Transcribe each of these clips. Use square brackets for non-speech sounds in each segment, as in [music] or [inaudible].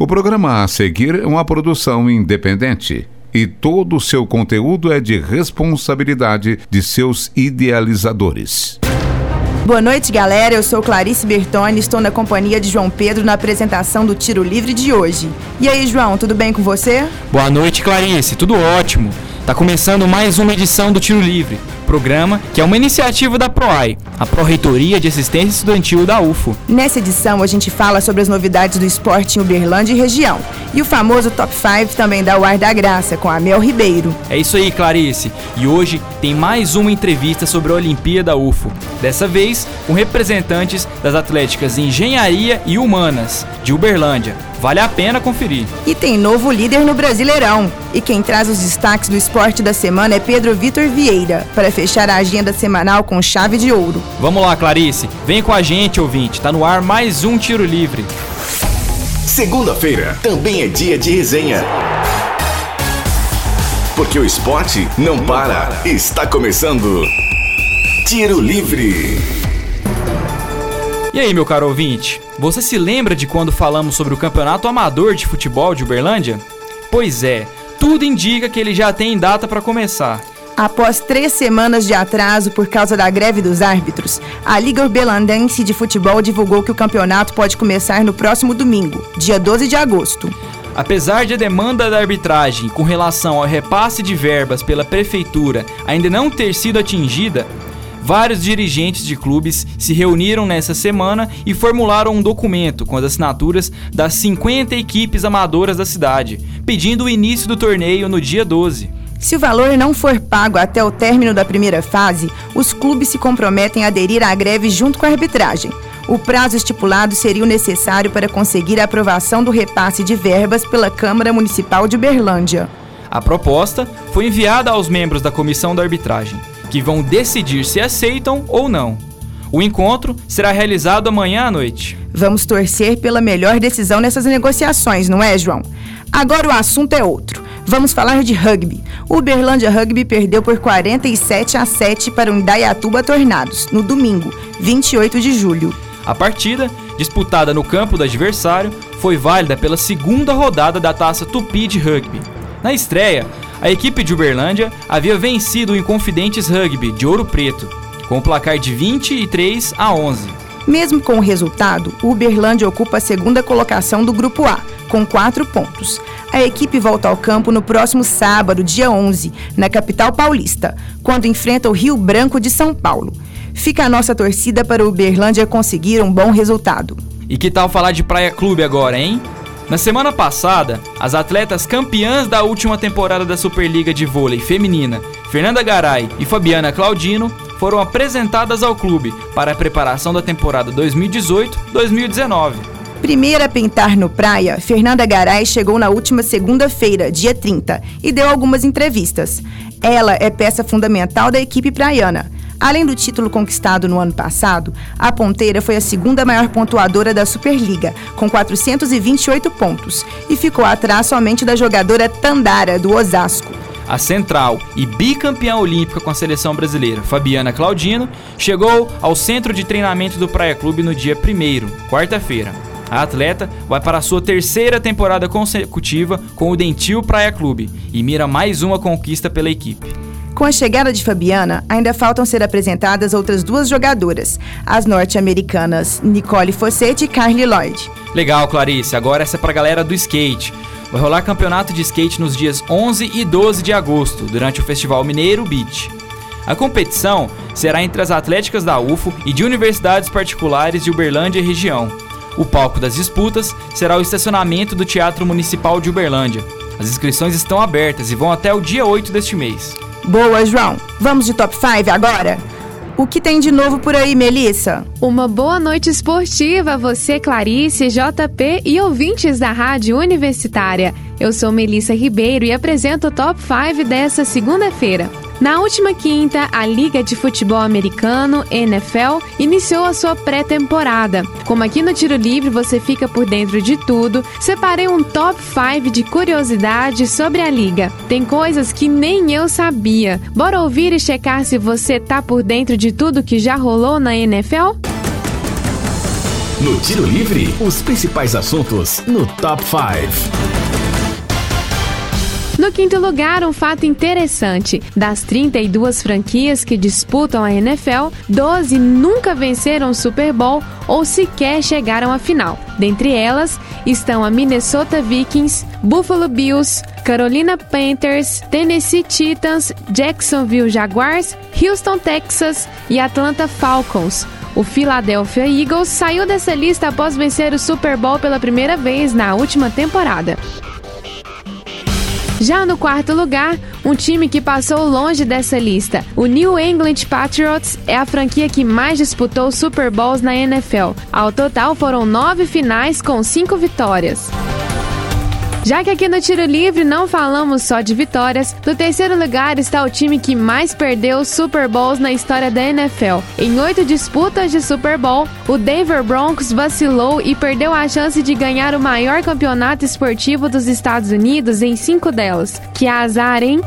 O programa a seguir é uma produção independente e todo o seu conteúdo é de responsabilidade de seus idealizadores. Boa noite, galera. Eu sou Clarice Bertoni e estou na companhia de João Pedro na apresentação do Tiro Livre de hoje. E aí, João, tudo bem com você? Boa noite, Clarice. Tudo ótimo. Tá começando mais uma edição do Tiro Livre, programa que é uma iniciativa da PROAI, a Pró-Reitoria de Assistência Estudantil da UFO. Nessa edição, a gente fala sobre as novidades do esporte em Uberlândia e região. E o famoso Top 5 também dá o ar da graça, com a Mel Ribeiro. É isso aí, Clarice. E hoje tem mais uma entrevista sobre a Olimpíada UFO. Dessa vez, com representantes das atléticas Engenharia e Humanas, de Uberlândia. Vale a pena conferir. E tem novo líder no Brasileirão. E quem traz os destaques do esporte da semana é Pedro Vitor Vieira, para fechar a agenda semanal com chave de ouro. Vamos lá, Clarice. Vem com a gente, ouvinte. Tá no ar mais um tiro livre. Segunda-feira também é dia de resenha. Porque o esporte não para. Está começando. Tiro Livre. E aí, meu caro ouvinte, você se lembra de quando falamos sobre o Campeonato Amador de Futebol de Uberlândia? Pois é, tudo indica que ele já tem data para começar. Após três semanas de atraso por causa da greve dos árbitros, a Liga Uberlandense de Futebol divulgou que o campeonato pode começar no próximo domingo, dia 12 de agosto. Apesar de a demanda da arbitragem com relação ao repasse de verbas pela prefeitura ainda não ter sido atingida, vários dirigentes de clubes se reuniram nessa semana e formularam um documento com as assinaturas das 50 equipes amadoras da cidade, pedindo o início do torneio no dia 12. Se o valor não for pago até o término da primeira fase, os clubes se comprometem a aderir à greve junto com a arbitragem. O prazo estipulado seria o necessário para conseguir a aprovação do repasse de verbas pela Câmara Municipal de Uberlândia. A proposta foi enviada aos membros da comissão da arbitragem que vão decidir se aceitam ou não. O encontro será realizado amanhã à noite. Vamos torcer pela melhor decisão nessas negociações, não é, João? Agora o assunto é outro. Vamos falar de rugby. O Uberlândia Rugby perdeu por 47 a 7 para o Indaiatuba Tornados, no domingo, 28 de julho. A partida, disputada no campo do adversário, foi válida pela segunda rodada da Taça Tupi de Rugby. Na estreia, a equipe de Uberlândia havia vencido o Inconfidentes Rugby de Ouro Preto, com o placar de 23 a 11. Mesmo com o resultado, o Uberlândia ocupa a segunda colocação do Grupo A, com quatro pontos. A equipe volta ao campo no próximo sábado, dia 11, na capital paulista, quando enfrenta o Rio Branco de São Paulo. Fica a nossa torcida para o Uberlândia conseguir um bom resultado. E que tal falar de Praia Clube agora, hein? Na semana passada, as atletas campeãs da última temporada da Superliga de Vôlei Feminina, Fernanda Garay e Fabiana Claudino, foram apresentadas ao clube para a preparação da temporada 2018-2019. Primeira a pintar no praia, Fernanda Garay chegou na última segunda-feira, dia 30, e deu algumas entrevistas. Ela é peça fundamental da equipe praiana Além do título conquistado no ano passado, a ponteira foi a segunda maior pontuadora da Superliga, com 428 pontos, e ficou atrás somente da jogadora Tandara, do Osasco. A central e bicampeã olímpica com a seleção brasileira, Fabiana Claudino, chegou ao centro de treinamento do Praia Clube no dia 1 quarta-feira. A atleta vai para a sua terceira temporada consecutiva com o Dentil Praia Clube e mira mais uma conquista pela equipe. Com a chegada de Fabiana, ainda faltam ser apresentadas outras duas jogadoras, as norte-americanas Nicole Fossetti e Carly Lloyd. Legal, Clarice. Agora essa é pra galera do skate. Vai rolar campeonato de skate nos dias 11 e 12 de agosto, durante o Festival Mineiro Beach. A competição será entre as atléticas da UFO e de universidades particulares de Uberlândia e região. O palco das disputas será o estacionamento do Teatro Municipal de Uberlândia. As inscrições estão abertas e vão até o dia 8 deste mês. Boa, João. Vamos de top 5 agora? O que tem de novo por aí, Melissa? Uma boa noite esportiva a você, Clarice, JP e ouvintes da Rádio Universitária. Eu sou Melissa Ribeiro e apresento o Top 5 dessa segunda-feira. Na última quinta, a Liga de Futebol Americano, NFL, iniciou a sua pré-temporada. Como aqui no Tiro Livre você fica por dentro de tudo, separei um top 5 de curiosidades sobre a liga. Tem coisas que nem eu sabia. Bora ouvir e checar se você tá por dentro de tudo que já rolou na NFL? No Tiro Livre, os principais assuntos no Top 5. No quinto lugar, um fato interessante: das 32 franquias que disputam a NFL, 12 nunca venceram o Super Bowl ou sequer chegaram à final. Dentre elas estão a Minnesota Vikings, Buffalo Bills, Carolina Panthers, Tennessee Titans, Jacksonville Jaguars, Houston Texas e Atlanta Falcons. O Philadelphia Eagles saiu dessa lista após vencer o Super Bowl pela primeira vez na última temporada. Já no quarto lugar, um time que passou longe dessa lista. O New England Patriots é a franquia que mais disputou Super Bowls na NFL. Ao total foram nove finais com cinco vitórias. Já que aqui no Tiro Livre não falamos só de vitórias, no terceiro lugar está o time que mais perdeu Super Bowls na história da NFL. Em oito disputas de Super Bowl, o Denver Broncos vacilou e perdeu a chance de ganhar o maior campeonato esportivo dos Estados Unidos em cinco delas. Que azar, hein?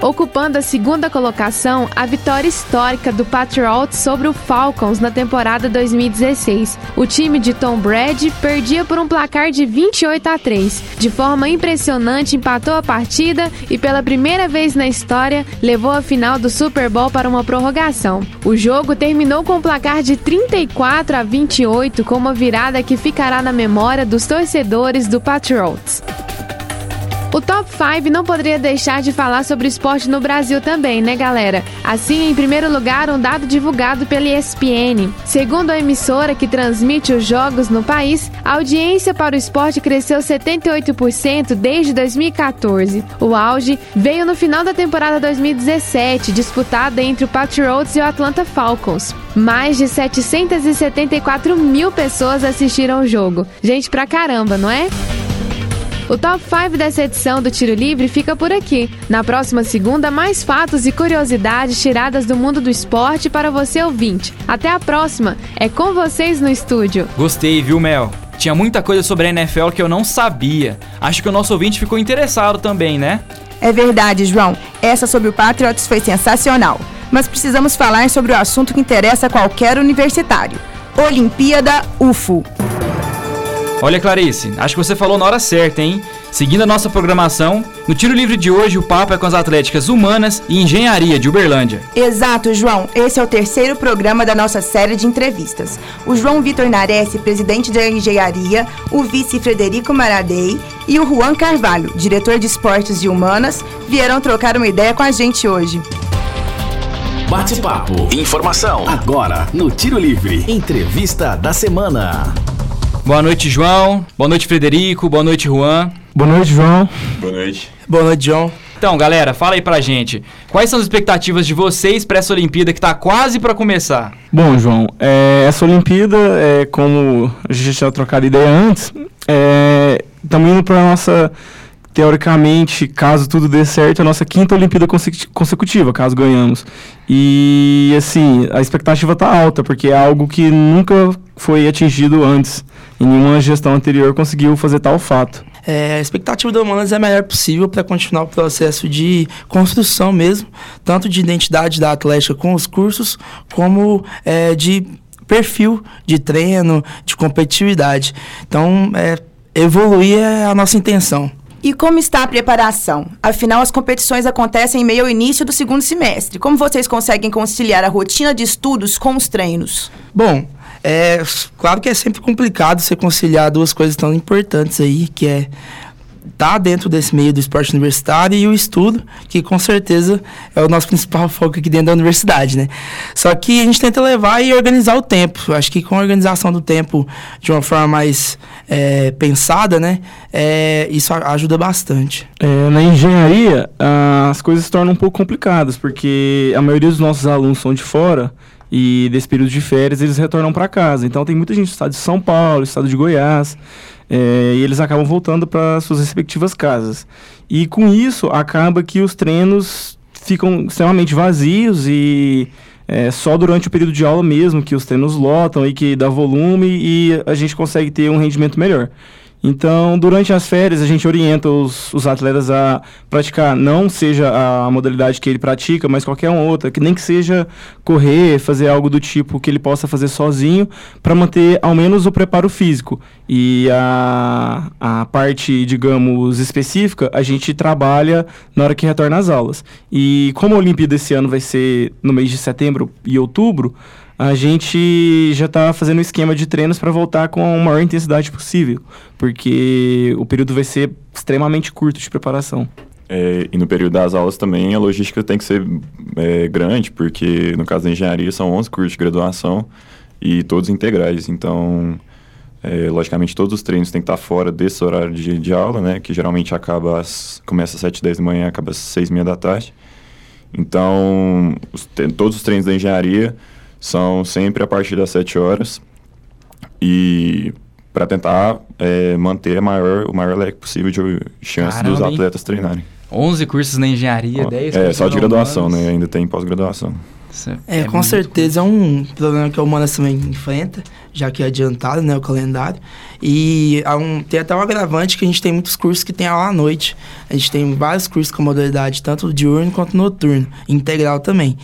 Ocupando a segunda colocação a vitória histórica do Patriots sobre o Falcons na temporada 2016. O time de Tom Brady perdia por um placar de 28 a 3. De forma impressionante, empatou a partida e pela primeira vez na história levou a final do Super Bowl para uma prorrogação. O jogo terminou com um placar de 34 a 28, com uma virada que ficará na memória dos torcedores do Patriots. O Top 5 não poderia deixar de falar sobre esporte no Brasil também, né, galera? Assim, em primeiro lugar, um dado divulgado pela ESPN. Segundo a emissora que transmite os jogos no país, a audiência para o esporte cresceu 78% desde 2014. O auge veio no final da temporada 2017, disputada entre o Patriots e o Atlanta Falcons. Mais de 774 mil pessoas assistiram o jogo. Gente pra caramba, não é? O top 5 dessa edição do Tiro Livre fica por aqui. Na próxima segunda, mais fatos e curiosidades tiradas do mundo do esporte para você ouvinte. Até a próxima. É com vocês no estúdio. Gostei, viu, Mel? Tinha muita coisa sobre a NFL que eu não sabia. Acho que o nosso ouvinte ficou interessado também, né? É verdade, João. Essa sobre o Patriots foi sensacional. Mas precisamos falar sobre o assunto que interessa a qualquer universitário: Olimpíada UFO. Olha, Clarice, acho que você falou na hora certa, hein? Seguindo a nossa programação, no Tiro Livre de hoje o papo é com as atléticas humanas e engenharia de Uberlândia. Exato, João. Esse é o terceiro programa da nossa série de entrevistas. O João Vitor Nares, presidente da engenharia, o vice Frederico Maradei e o Juan Carvalho, diretor de esportes e humanas, vieram trocar uma ideia com a gente hoje. Bate-papo. Informação. Agora, no Tiro Livre. Entrevista da semana. Boa noite, João. Boa noite, Frederico. Boa noite, Juan. Boa noite, João. Boa noite. Boa noite, João. Então, galera, fala aí pra gente. Quais são as expectativas de vocês para essa Olimpíada que tá quase para começar? Bom, João, é, essa Olimpíada, é, como a gente já tinha trocado ideia antes, estamos é, indo para nossa teoricamente, caso tudo dê certo, é a nossa quinta Olimpíada consecutiva, caso ganhamos. E, assim, a expectativa está alta, porque é algo que nunca foi atingido antes. E nenhuma gestão anterior conseguiu fazer tal fato. É, a expectativa do Humanas é a melhor possível para continuar o processo de construção mesmo, tanto de identidade da Atlética com os cursos, como é, de perfil de treino, de competitividade. Então, é, evoluir é a nossa intenção. E como está a preparação? Afinal, as competições acontecem em meio ao início do segundo semestre. Como vocês conseguem conciliar a rotina de estudos com os treinos? Bom, é claro que é sempre complicado você conciliar duas coisas tão importantes aí, que é tá dentro desse meio do esporte universitário e o estudo, que com certeza é o nosso principal [laughs] foco aqui dentro da universidade, né? Só que a gente tenta levar e organizar o tempo. Acho que com a organização do tempo de uma forma mais é, pensada, né? É, isso ajuda bastante. É, na engenharia, as coisas se tornam um pouco complicadas, porque a maioria dos nossos alunos são de fora e desse período de férias eles retornam para casa. Então tem muita gente do estado de São Paulo, estado de Goiás, é, e eles acabam voltando para suas respectivas casas. E com isso acaba que os treinos ficam extremamente vazios e é, só durante o período de aula mesmo que os treinos lotam e que dá volume e a gente consegue ter um rendimento melhor. Então, durante as férias, a gente orienta os, os atletas a praticar, não seja a modalidade que ele pratica, mas qualquer outra, que nem que seja correr, fazer algo do tipo que ele possa fazer sozinho, para manter ao menos o preparo físico. E a, a parte, digamos, específica, a gente trabalha na hora que retorna às aulas. E como a Olimpíada esse ano vai ser no mês de setembro e outubro, a gente já está fazendo um esquema de treinos para voltar com a maior intensidade possível, porque o período vai ser extremamente curto de preparação. É, e no período das aulas também a logística tem que ser é, grande, porque no caso da engenharia são 11 cursos de graduação e todos integrais. Então, é, logicamente, todos os treinos têm que estar fora desse horário de, de aula, né? Que geralmente acaba às, começa às 7 10 da manhã acaba às 6 e meia da tarde. Então, os, todos os treinos da engenharia são sempre a partir das 7 horas e para tentar é, manter maior, o maior leque possível de chance Caramba, dos hein? atletas treinarem. 11 cursos na engenharia, 10 É, só de graduação, né? Ainda tem pós-graduação. Isso É, com certeza é um problema que a Humanas também enfrenta, já que é adiantado, né, o calendário. E há um, tem até um agravante que a gente tem muitos cursos que tem aula à noite. A gente tem vários cursos com modalidade, tanto diurno quanto noturno, integral também.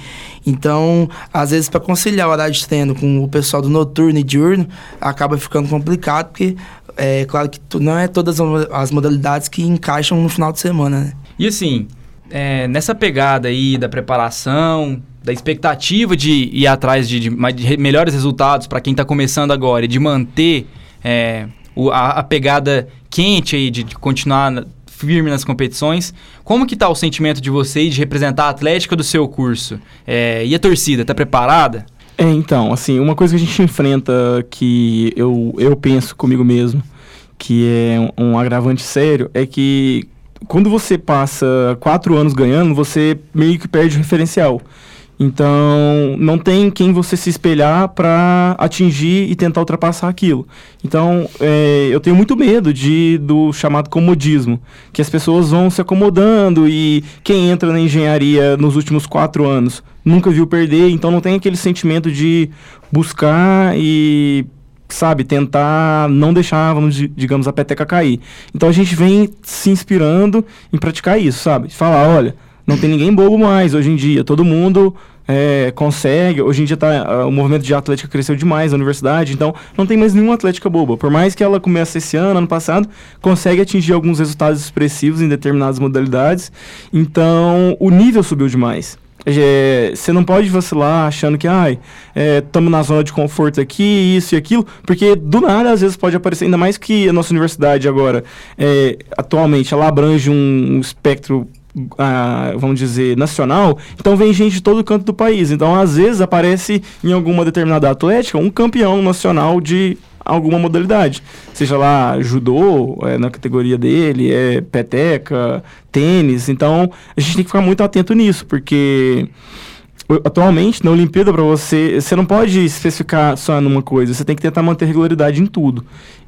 Então, às vezes, para conciliar o horário de treino com o pessoal do noturno e diurno, acaba ficando complicado, porque é claro que não é todas as modalidades que encaixam no final de semana, né? E assim, é, nessa pegada aí da preparação, da expectativa de ir atrás de, de de re- melhores resultados para quem está começando agora e de manter é, o- a, a pegada quente aí, de, de continuar na- firme nas competições, como que tá o sentimento de vocês de representar a Atlética do seu curso? É, e a torcida, tá preparada? É, então, assim, uma coisa que a gente enfrenta que eu, eu penso comigo mesmo, que é um, um agravante sério, é que quando você passa quatro anos ganhando, você meio que perde o referencial. Então, não tem quem você se espelhar para atingir e tentar ultrapassar aquilo. Então, é, eu tenho muito medo de, do chamado comodismo, que as pessoas vão se acomodando e quem entra na engenharia nos últimos quatro anos nunca viu perder, então não tem aquele sentimento de buscar e sabe, tentar não deixar, vamos, di- digamos, a peteca cair. Então a gente vem se inspirando em praticar isso, sabe? Falar, olha, não tem ninguém bobo mais hoje em dia, todo mundo é, consegue. Hoje em dia tá, ah, o movimento de atlética cresceu demais na universidade, então não tem mais nenhuma atlética boba. Por mais que ela comece esse ano, ano passado, consegue atingir alguns resultados expressivos em determinadas modalidades. Então o nível subiu demais. É, Você não pode vacilar achando que, ai, estamos na zona de conforto aqui, isso e aquilo, porque do nada às vezes pode aparecer, ainda mais que a nossa universidade agora, é, atualmente, ela abrange um, um espectro, ah, vamos dizer, nacional, então vem gente de todo canto do país. Então, às vezes, aparece em alguma determinada atlética um campeão nacional de alguma modalidade. Seja lá judô, é, na categoria dele, é peteca, tênis. Então, a gente tem que ficar muito atento nisso, porque atualmente na Olimpíada para você, você não pode especificar só numa coisa, você tem que tentar manter regularidade em tudo.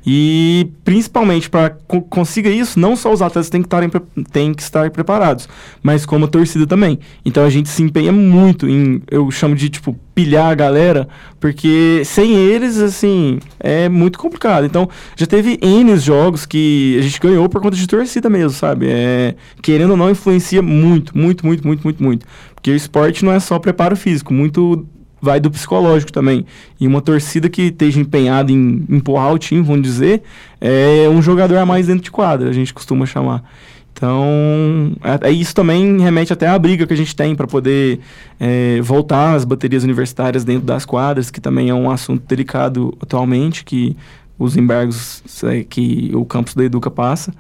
E principalmente para co consiga isso, não só os atletas têm que, estarem têm que estar preparados, mas como a torcida também. Então a gente se empenha muito em, eu chamo de tipo, pilhar a galera, porque sem eles, assim, é muito complicado. Então já teve N jogos que a gente ganhou por conta de torcida mesmo, sabe? É, querendo ou não, influencia muito, muito, muito, muito, muito, muito. Porque o esporte não é só preparo físico, muito vai do psicológico também. E uma torcida que esteja empenhada em empurrar o time, vamos dizer, é um jogador a mais dentro de quadra, a gente costuma chamar. Então, é, é isso também remete até à briga que a gente tem para poder é, voltar às baterias universitárias dentro das quadras, que também é um assunto delicado atualmente, que os embargos é, que o campus da Educa passa.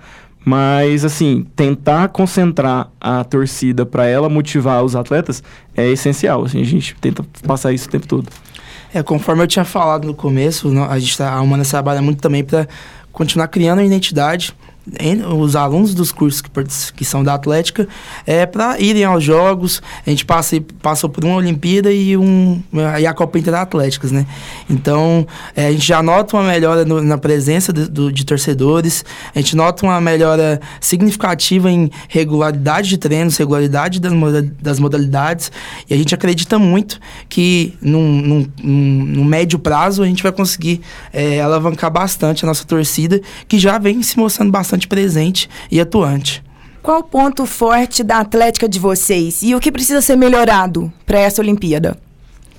Mas, assim, tentar concentrar a torcida para ela motivar os atletas é essencial. Assim, a gente tenta passar isso o tempo todo. É, conforme eu tinha falado no começo, a gente tá, a Humanas trabalha muito também para continuar criando a identidade os alunos dos cursos que, que são da Atlética é, para irem aos jogos. A gente passa, passou por uma Olimpíada e, um, e a Copa Interatléticas, né? Então, é, a gente já nota uma melhora no, na presença de, do, de torcedores, a gente nota uma melhora significativa em regularidade de treinos, regularidade das, das modalidades, e a gente acredita muito que num médio prazo a gente vai conseguir é, alavancar bastante a nossa torcida, que já vem se mostrando bastante presente e atuante. Qual o ponto forte da Atlética de vocês e o que precisa ser melhorado para essa Olimpíada?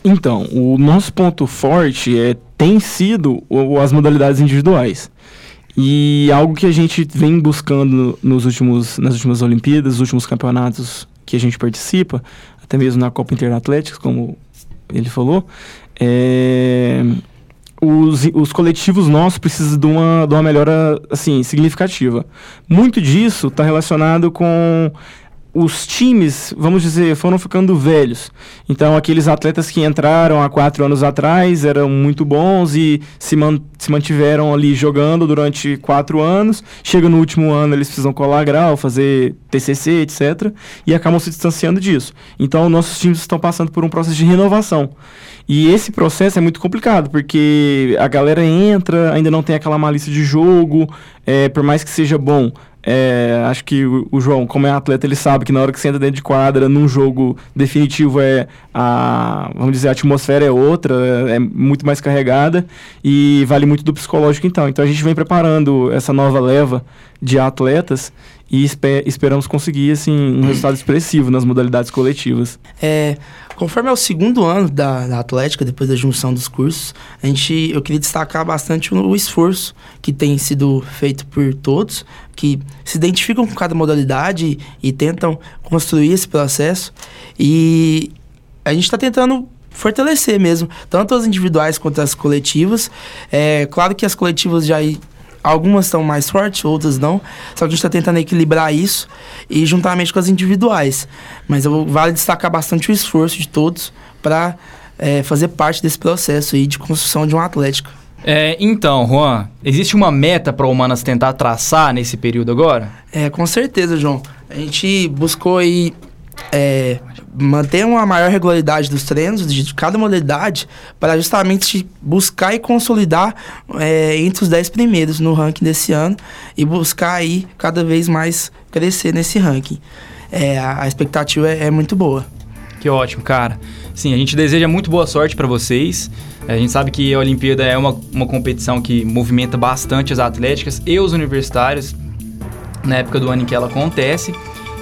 Então, o nosso ponto forte é, tem sido as modalidades individuais. E algo que a gente vem buscando nos últimos, nas últimas Olimpíadas, nos últimos campeonatos que a gente participa, até mesmo na Copa Interatlética, como ele falou, é, os, os coletivos nossos precisam de uma, de uma melhora assim, significativa. Muito disso está relacionado com os times, vamos dizer, foram ficando velhos. Então, aqueles atletas que entraram há quatro anos atrás eram muito bons e se, man se mantiveram ali jogando durante quatro anos. Chega no último ano, eles precisam colar grau, fazer TCC, etc. E acabam se distanciando disso. Então, nossos times estão passando por um processo de renovação. E esse processo é muito complicado, porque a galera entra, ainda não tem aquela malícia de jogo, é, por mais que seja bom, é, acho que o, o, João, como é atleta, ele sabe que na hora que você entra dentro de quadra, num jogo definitivo, é a, vamos dizer, a atmosfera é outra, é, é muito mais carregada e vale muito do psicológico então. Então a gente vem preparando essa nova leva de atletas e esper esperamos conseguir assim um resultado expressivo nas modalidades coletivas. É, conforme é o segundo ano da, da Atlética, depois da junção dos cursos, a gente, eu queria destacar bastante o, o esforço que tem sido feito por todos, que se identificam com cada modalidade e, e tentam construir esse processo. E a gente está tentando fortalecer mesmo, tanto as individuais quanto as coletivas. É claro que as coletivas já Algumas estão mais fortes, outras não. Só que a gente está tentando equilibrar isso e juntamente com as individuais. Mas eu, vale destacar bastante o esforço de todos para é, fazer parte desse processo aí de construção de um Atlético. É, então, Juan, existe uma meta para o Humanas tentar traçar nesse período agora? É, com certeza, João. A gente buscou aí é, manter uma maior regularidade dos treinos de cada modalidade para justamente buscar e consolidar é, entre os 10 primeiros no ranking desse ano e buscar aí cada vez mais crescer nesse ranking. É, a, expectativa é, é, muito boa. Que ótimo, cara. Sim, a gente deseja muito boa sorte para vocês. É, a gente sabe que a Olimpíada é uma, uma competição que movimenta bastante as atléticas e os universitários na época do ano em que ela acontece.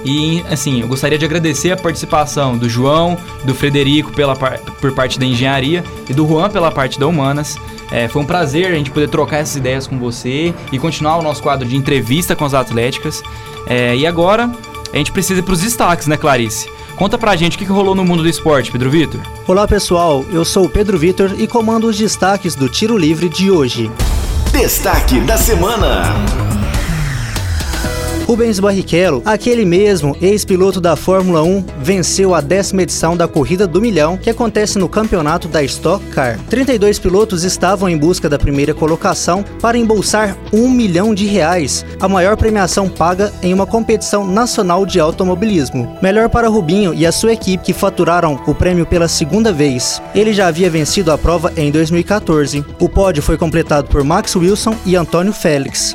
E, assim, eu gostaria de agradecer a participação do João, do Frederico pela par por parte da engenharia e do Juan pela parte da humanas. É, foi um prazer a gente poder trocar essas ideias com você e continuar o nosso quadro de entrevista com as atléticas. É, e agora a gente precisa ir para os destaques, né, Clarice? Conta pra gente o que rolou no mundo do esporte, Pedro Vitor. Olá, pessoal. Eu sou o Pedro Vitor e comando os destaques do Tiro Livre de hoje. Destaque da semana. Rubens Barrichello, aquele mesmo ex-piloto da Fórmula 1, venceu a décima edição da Corrida do Milhão, que acontece no campeonato da Stock Car. 32 pilotos estavam em busca da primeira colocação para embolsar um milhão de reais, a maior premiação paga em uma competição nacional de automobilismo. Melhor para Rubinho e a sua equipe que faturaram o prêmio pela segunda vez. Ele já havia vencido a prova em 2014. O pódio foi completado por Max Wilson e Antônio Félix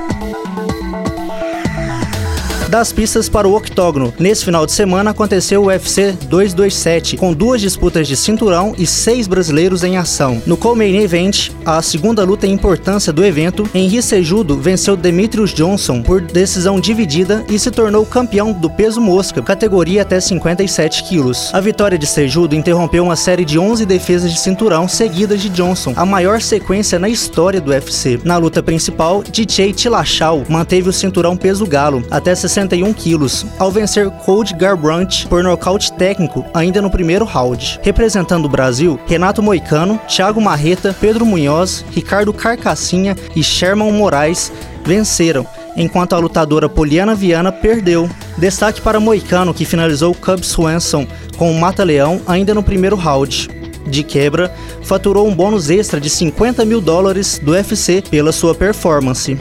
das pistas para o octógono. Nesse final de semana aconteceu o UFC 227, com duas disputas de cinturão e seis brasileiros em ação. No co-main event, a segunda luta em importância do evento, Henry Sejudo venceu Demetrius Johnson por decisão dividida e se tornou campeão do peso mosca, categoria até 57 quilos. A vitória de Sejudo interrompeu uma série de 11 defesas de cinturão seguidas de Johnson, a maior sequência na história do UFC. Na luta principal, DJ Tilachau manteve o cinturão peso galo até 60 61 quilos, ao vencer Cody Garbrandt por nocaute técnico ainda no primeiro round. Representando o Brasil, Renato Moicano, Thiago Marreta, Pedro Munhoz, Ricardo Carcassinha e Sherman Moraes venceram, enquanto a lutadora Poliana Viana perdeu. Destaque para Moicano, que finalizou Cub Swanson com o Mata-Leão ainda no primeiro round. De quebra, faturou um bônus extra de 50 mil dólares do UFC pela sua performance.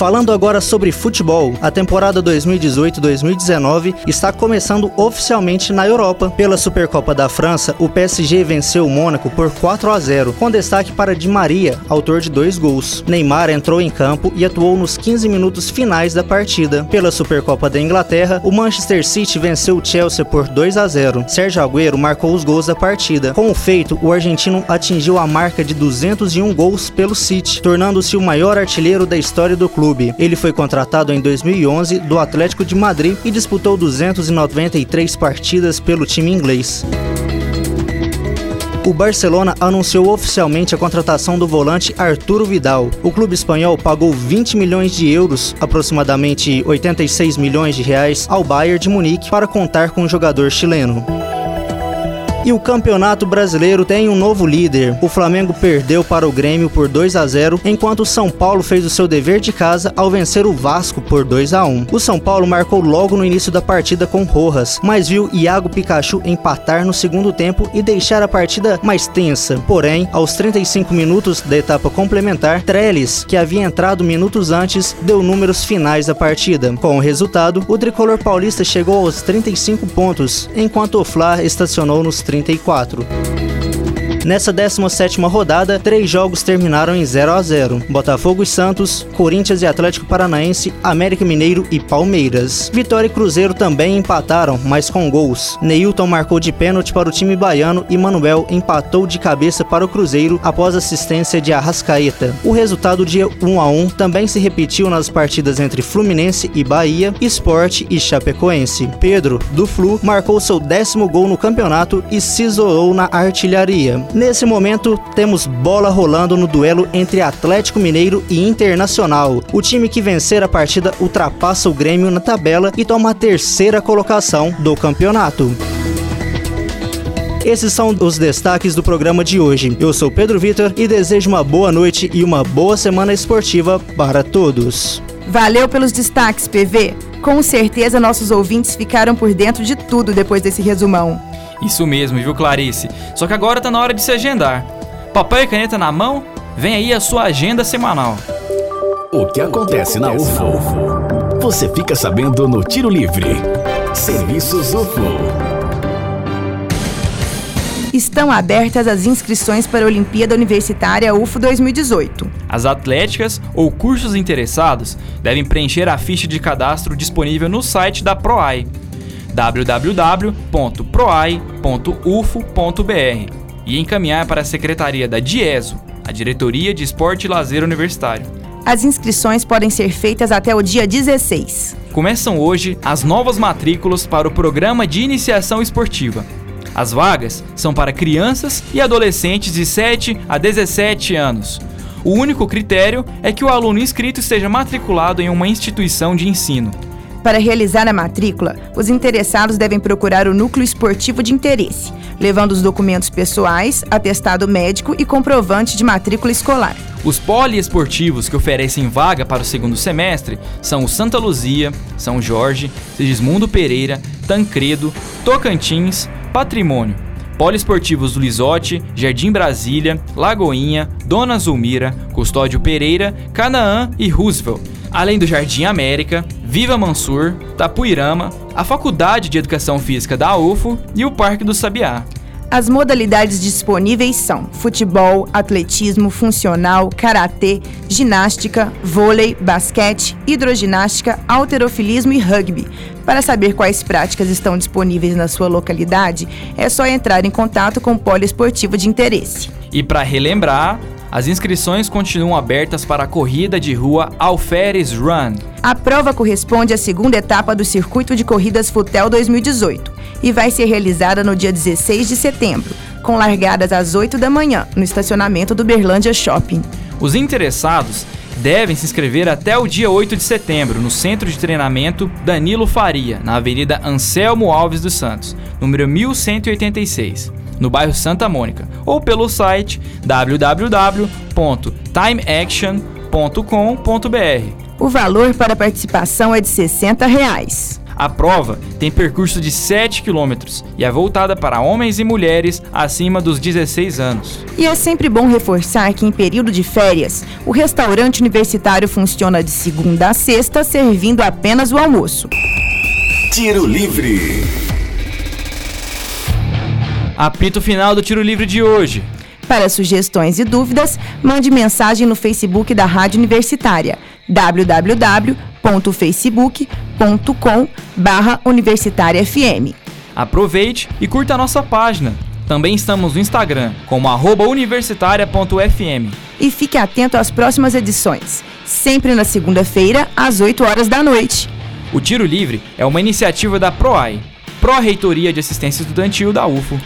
Falando agora sobre futebol, a temporada 2018-2019 está começando oficialmente na Europa. Pela Supercopa da França, o PSG venceu o Mônaco por 4 a 0, com destaque para Di Maria, autor de dois gols. Neymar entrou em campo e atuou nos 15 minutos finais da partida. Pela Supercopa da Inglaterra, o Manchester City venceu o Chelsea por 2 a 0. Sérgio Agüero marcou os gols da partida. Com o feito, o argentino atingiu a marca de 201 gols pelo City, tornando-se o maior artilheiro da história do clube. Ele foi contratado em 2011 do Atlético de Madrid e disputou 293 partidas pelo time inglês o Barcelona anunciou oficialmente a contratação do volante Arturo Vidal. O clube espanhol pagou 20 milhões de euros, aproximadamente 86 milhões de reais, ao Bayern de Munique para contar com o jogador chileno. E o Campeonato Brasileiro tem um novo líder. O Flamengo perdeu para o Grêmio por 2 a 0, enquanto o São Paulo fez o seu dever de casa ao vencer o Vasco por 2 a 1. O São Paulo marcou logo no início da partida com Rojas, mas viu Iago Pikachu empatar no segundo tempo e deixar a partida mais tensa. Porém, aos 35 minutos da etapa complementar, Trellis, que havia entrado minutos antes, deu números finais da partida. Com o resultado, o tricolor paulista chegou aos 35 pontos, enquanto o Fla estacionou nos 34. Nessa 17ª rodada, três jogos terminaram em 0 a 0. Botafogo e Santos, Corinthians e Atlético Paranaense, América Mineiro e Palmeiras. Vitória e Cruzeiro também empataram, mas com gols. Neilton marcou de pênalti para o time baiano e Manuel empatou de cabeça para o Cruzeiro após assistência de Arrascaeta. O resultado de 1 a 1 também se repetiu nas partidas entre Fluminense e Bahia, Esporte e Chapecoense. Pedro, do Flu, marcou seu décimo gol no campeonato e se isolou na artilharia. Nesse momento, temos bola rolando no duelo entre Atlético Mineiro e Internacional. O time que vencer a partida ultrapassa o Grêmio na tabela e toma a terceira colocação do campeonato. Esses são os destaques do programa de hoje. Eu sou Pedro Vitor e desejo uma boa noite e uma boa semana esportiva para todos. Valeu pelos destaques, PV. Com certeza nossos ouvintes ficaram por dentro de tudo depois desse resumão. Isso mesmo, viu, Clarice? Só que agora tá na hora de se agendar. Papel e caneta na mão? Vem aí a sua agenda semanal. O que acontece na UFO? Você fica sabendo no Tiro Livre. Serviços UFO. Estão abertas as inscrições para a Olimpíada Universitária UFO 2018. As atléticas ou cursos interessados devem preencher a ficha de cadastro disponível no site da PROAI www.proai.ufo.br e encaminhar para a Secretaria da DIESO, a Diretoria de Esporte e Lazer Universitário. As inscrições podem ser feitas até o dia 16. Começam hoje as novas matrículas para o Programa de Iniciação Esportiva. As vagas são para crianças e adolescentes de 7 a 17 anos. O único critério é que o aluno inscrito esteja matriculado em uma instituição de ensino. Para realizar a matrícula, os interessados devem procurar o núcleo esportivo de interesse, levando os documentos pessoais, atestado médico e comprovante de matrícula escolar. Os poliesportivos que oferecem vaga para o segundo semestre são o Santa Luzia, São Jorge, Sigismundo Pereira, Tancredo, Tocantins, Patrimônio. Poliesportivos do Lisote, Jardim Brasília, Lagoinha, Dona Zulmira, Custódio Pereira, Canaã e Roosevelt além do Jardim América, Viva Mansur, Tapuirama, a Faculdade de Educação Física da UFO e o Parque do Sabiá. As modalidades disponíveis são futebol, atletismo, funcional, karatê, ginástica, vôlei, basquete, hidroginástica, alterofilismo e rugby. Para saber quais práticas estão disponíveis na sua localidade, é só entrar em contato com o poliesportivo de interesse. E para relembrar, as inscrições continuam abertas para a corrida de rua Alferes Run. A prova corresponde à segunda etapa do Circuito de Corridas Futel 2018 e vai ser realizada no dia 16 de setembro, com largadas às 8 da manhã, no estacionamento do Berlândia Shopping. Os interessados devem se inscrever até o dia 8 de setembro no Centro de Treinamento Danilo Faria, na Avenida Anselmo Alves dos Santos, número 1186 no bairro Santa Mônica, ou pelo site www.timeaction.com.br. O valor para participação é de 60 reais. A prova tem percurso de 7 quilômetros e é voltada para homens e mulheres acima dos 16 anos. E é sempre bom reforçar que em período de férias, o restaurante universitário funciona de segunda a sexta, servindo apenas o almoço. Tiro Livre. Apito final do tiro livre de hoje. Para sugestões e dúvidas, mande mensagem no Facebook da Rádio Universitária www.facebook.com barra Universitária FM. Aproveite e curta a nossa página. Também estamos no Instagram, como universitária.fm. E fique atento às próximas edições, sempre na segunda-feira, às 8 horas da noite. O Tiro Livre é uma iniciativa da PROAI, Pró-Reitoria de Assistência Estudantil da UFO.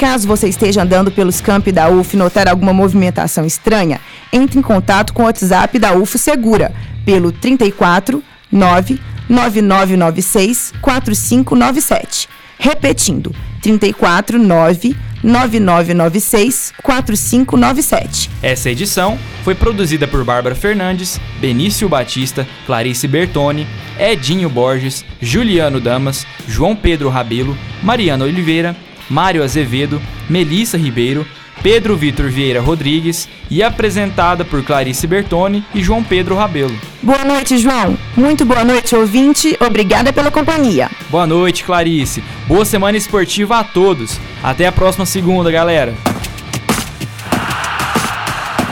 Caso você esteja andando pelos campi da UF e notar alguma movimentação estranha, entre em contato com o WhatsApp da UF Segura pelo 34 99996 4597. Repetindo, 34 99996 4597. Essa edição foi produzida por Bárbara Fernandes, Benício Batista, Clarice Bertoni, Edinho Borges, Juliano Damas, João Pedro Rabelo, Mariana Oliveira, Mário Azevedo, Melissa Ribeiro, Pedro Vitor Vieira Rodrigues e apresentada por Clarice Bertoni e João Pedro Rabelo. Boa noite, João. Muito boa noite, ouvinte. Obrigada pela companhia. Boa noite, Clarice. Boa semana esportiva a todos. Até a próxima segunda, galera.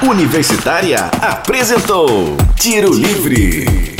Universitária apresentou Tiro Livre.